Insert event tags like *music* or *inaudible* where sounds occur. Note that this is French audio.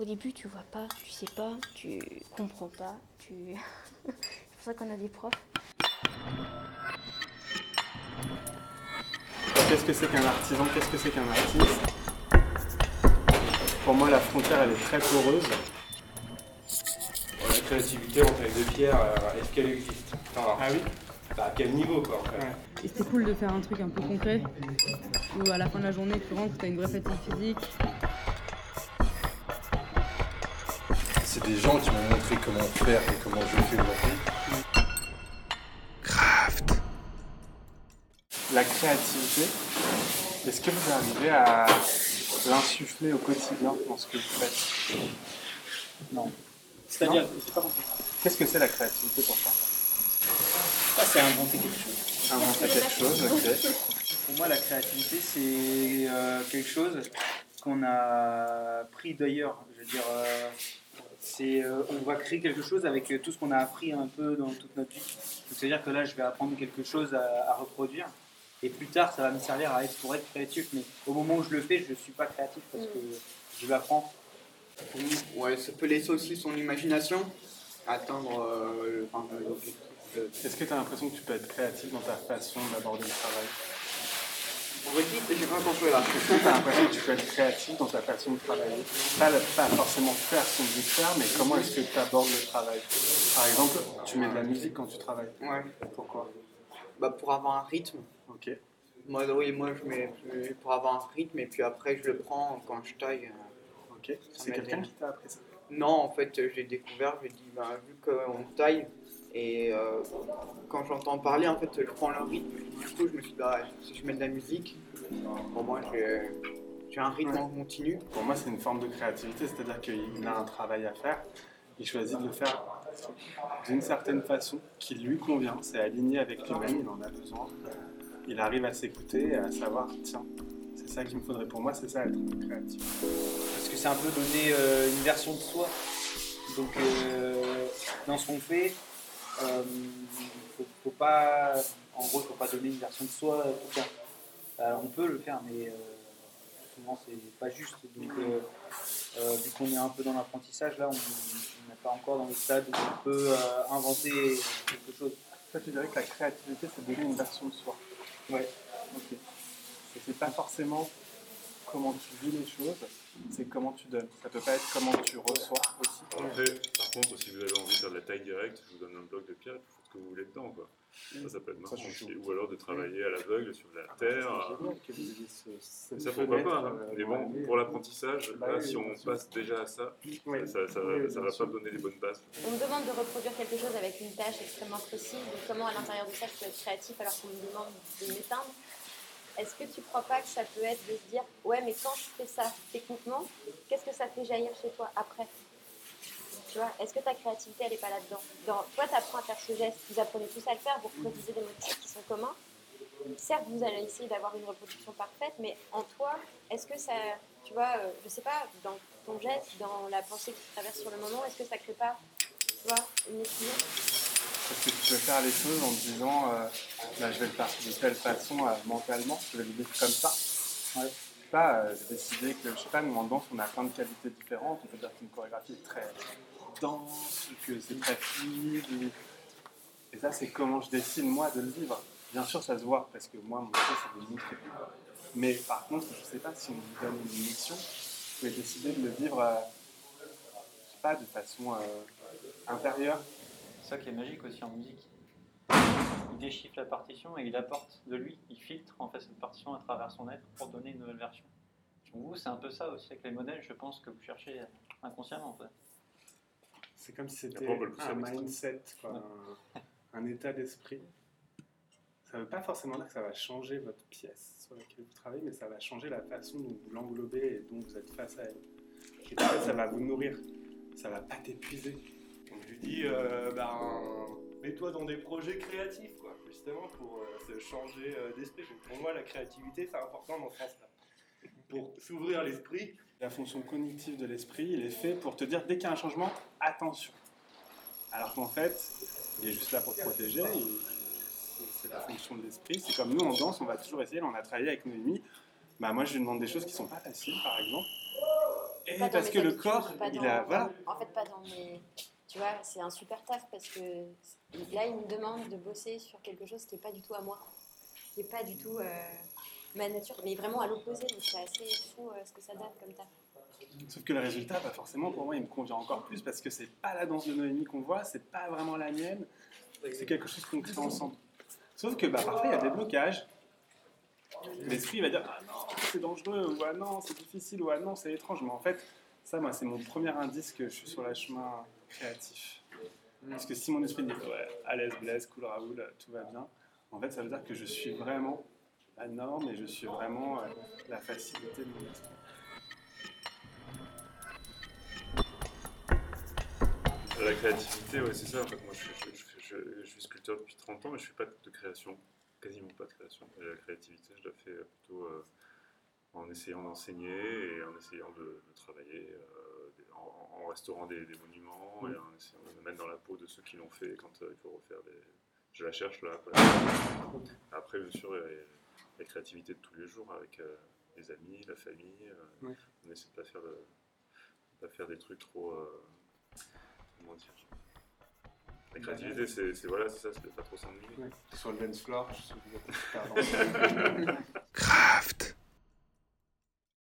Au début, tu vois pas, tu sais pas, tu comprends pas, tu... *laughs* c'est pour ça qu'on a des profs. Qu'est-ce que c'est qu'un artisan? Qu'est-ce que c'est qu'un artiste? Pour moi, la frontière, elle est très poreuse. La créativité en taille de pierre, euh, est-ce qu'elle existe? Enfin, Ah oui bah, À quel niveau, quoi, en fait? Ouais. Et c'était cool de faire un truc un peu concret, où à la fin de la journée, tu rentres, tu as une vraie fatigue physique. C'est des gens qui m'ont montré comment faire et comment je le fais aujourd'hui. La créativité, est-ce que vous arrivez à l'insuffler au quotidien dans ce que vous faites? Non. C'est-à-dire, c'est pas compris. Qu'est-ce que c'est la créativité pour toi? Ça, c'est inventer quelque chose. Inventer quelque chose, ok. Pour moi, la créativité, c'est euh, quelque chose qu'on a pris d'ailleurs. Je veux dire, euh, c'est, euh, on va créer quelque chose avec euh, tout ce qu'on a appris un peu dans toute notre vie. C'est-à-dire que là, je vais apprendre quelque chose à, à reproduire. Et plus tard, ça va me servir à être, pour être créatif. Mais au moment où je le fais, je ne suis pas créatif parce que je l'apprends. Ouais, ça peut laisser aussi son imagination atteindre euh, le- enfin, l'objectif. euh, Est-ce que tu as l'impression que tu peux être créatif dans ta façon d'aborder le travail? On redit, j'ai pas compris là. Est-ce que tu as l'impression que tu peux être créatif dans ta façon de travailler pas, pas forcément faire ce qu'on dit de faire, mais comment est-ce que tu abordes le travail? Par exemple, tu mets de la musique quand tu travailles. Ouais, Pourquoi? Bah, pour avoir un rythme. Ok. Moi, oui, moi je mets pour avoir un rythme et puis après je le prends quand je taille. euh. Ok. C'est quelqu'un qui t'a appris ça? Non, en fait, euh, j'ai découvert, j'ai dit, bah, vu qu'on taille et euh, quand j'entends parler, en fait, je prends le rythme. Du coup, je me suis dit, bah, si je mets de la musique, pour moi, j'ai un rythme Ouais. en continu. Pour moi, c'est une forme de créativité, c'est-à-dire qu'il a un travail à faire, il choisit de le faire d'une certaine façon qui lui convient, c'est aligné avec lui-même, il en a besoin. Il arrive à s'écouter et à savoir, tiens, c'est ça qu'il me faudrait pour moi, c'est ça être créatif. Parce que c'est un peu donner euh, une version de soi. Donc, euh, dans ce qu'on fait, euh, faut, faut pas, en gros, faut pas donner une version de soi tout temps. Euh, on peut le faire, mais euh, souvent c'est pas juste. Donc, euh, euh, vu qu'on est un peu dans l'apprentissage, là, on n'est pas encore dans le stade où on peut inventer quelque chose. Toi, tu dirais que la créativité, c'est donner une version de soi. Ouais. Ok. Et c'est pas forcément comment tu vis les choses, c'est comment tu donnes. Ça peut pas être comment tu reçois aussi. Après, par contre, si vous avez envie de faire de la taille directe, je vous donne un bloc de pierre et vous faites ce que vous voulez dedans. Quoi. Ça, ça peut être marrant. Ou alors de travailler à l'aveugle sur la terre. C'est génial que vous ayez ce- cette Ça, pourquoi fenêtre, pas. hein. euh, Mais bon, pour l'apprentissage, là, si on passe déjà à ça, ça, ça, va pas donner les bonnes bases. On me demande de reproduire quelque chose avec une tâche extrêmement précise, donc comment à l'intérieur de ça je peux être créatif alors qu'on me demande de m'éteindre. Est-ce que tu crois pas que ça peut être de se dire ouais mais quand je fais ça techniquement, qu'est-ce que ça fait jaillir chez toi après? Tu vois, est-ce que ta créativité elle est pas là-dedans? Dans, Toi tu apprends à faire ce geste, vous apprenez tous à le faire, vous reproduisez des motifs qui sont communs. Certes vous allez essayer d'avoir une reproduction parfaite, mais en toi, est-ce que ça, tu vois, euh, je sais pas, dans ton geste, dans la pensée qui traverse sur le moment, est-ce que ça crée pas, tu vois, une explosion Parce que tu peux faire les choses en te disant, euh, bah, je vais le faire de telle façon euh, mentalement, je vais le vivre comme ça. Ouais. Pas, euh, décider que, je sais pas, nous en danse, on a plein de qualités différentes. On peut dire qu'une chorégraphie est très dense, que c'est très fluide. Et, et ça, c'est comment je décide, moi, de le vivre. Bien sûr, ça se voit, parce que moi, mon métier, c'est de le montrer. Mais par contre, je sais pas si on vous donne une mission, vous pouvez décider de le vivre, euh, je sais pas, de façon intérieure. C'est ça qui est magique aussi en musique. Il déchiffre la partition et il apporte de lui, il filtre en fait cette partition à travers son être pour donner une nouvelle version. Donc vous, c'est un peu ça aussi avec les modèles, je pense que vous cherchez inconsciemment. en fait. C'est comme si c'était un mindset, quoi, un, un état d'esprit. Ça ne veut pas forcément dire que ça va changer votre pièce sur laquelle vous travaillez, mais ça va changer la façon dont vous l'englobez et dont vous êtes face à elle. Et ça va vous nourrir, ça va pas t'épuiser. Lui dis, euh, ben, mets-toi dans des projets créatifs, quoi, justement, pour euh, se changer euh, d'esprit. Pour moi, la créativité, c'est important dans ce sens-là. Pour s'ouvrir l'esprit, La fonction cognitive de l'esprit, il est fait pour te dire dès qu'il y a un changement, attention. Alors qu'en fait, il est juste là pour te protéger. c'est- la fonction de l'esprit. C'est comme nous en danse, on va toujours essayer. Là, on a travaillé avec Noémie. Bah, moi, je lui demande des choses qui sont pas faciles, par exemple. Et parce que le corps, il dans- a. Voilà. En fait, pas dans mes. Tu vois, c'est un super taf parce que là, il me demande de bosser sur quelque chose qui n'est pas du tout à moi, qui n'est pas du tout euh, ma nature, mais vraiment à l'opposé. Donc c'est assez fou euh, ce que ça donne comme taf. Sauf que le résultat, bah forcément, pour moi, il me convient encore plus parce que c'est pas la danse de Noémie qu'on voit, c'est pas vraiment la mienne, c'est quelque chose qu'on crée ensemble. Sauf que bah, parfois, il y a des blocages. L'esprit va dire Ah non, c'est dangereux, ou Ah non, c'est difficile, ou Ah non, c'est étrange. Mais en fait, ça, moi, c'est mon premier indice que je suis sur le chemin créatif. Parce que si mon esprit me dit Ouais, à l'aise, Blaise, cool, Raoul, tout va bien, en fait, ça veut dire que je suis vraiment la norme et je suis vraiment euh, la facilité de mon esprit. La créativité, ouais, c'est ça. En fait, moi, je, je- je- je- je suis sculpteur depuis 30 ans, mais je fais pas de création, quasiment pas de création. Et la créativité, je la fais plutôt euh, en essayant d'enseigner et en essayant de, de travailler, euh, en, en restaurant des, des monuments et en essayant de me mettre dans la peau de ceux qui l'ont fait quand euh, il faut refaire des. Je la cherche là. quoi. Après, bien sûr, il y a la créativité de tous les jours avec euh, les amis, la famille. euh, Ouais. On essaie de pas faire, de, pas faire des trucs trop. euh, comment dire? La créativité, c'est c'est- voilà, c'est ça, c'est pas trop s'ennuyer. Sur le dance floor, je suis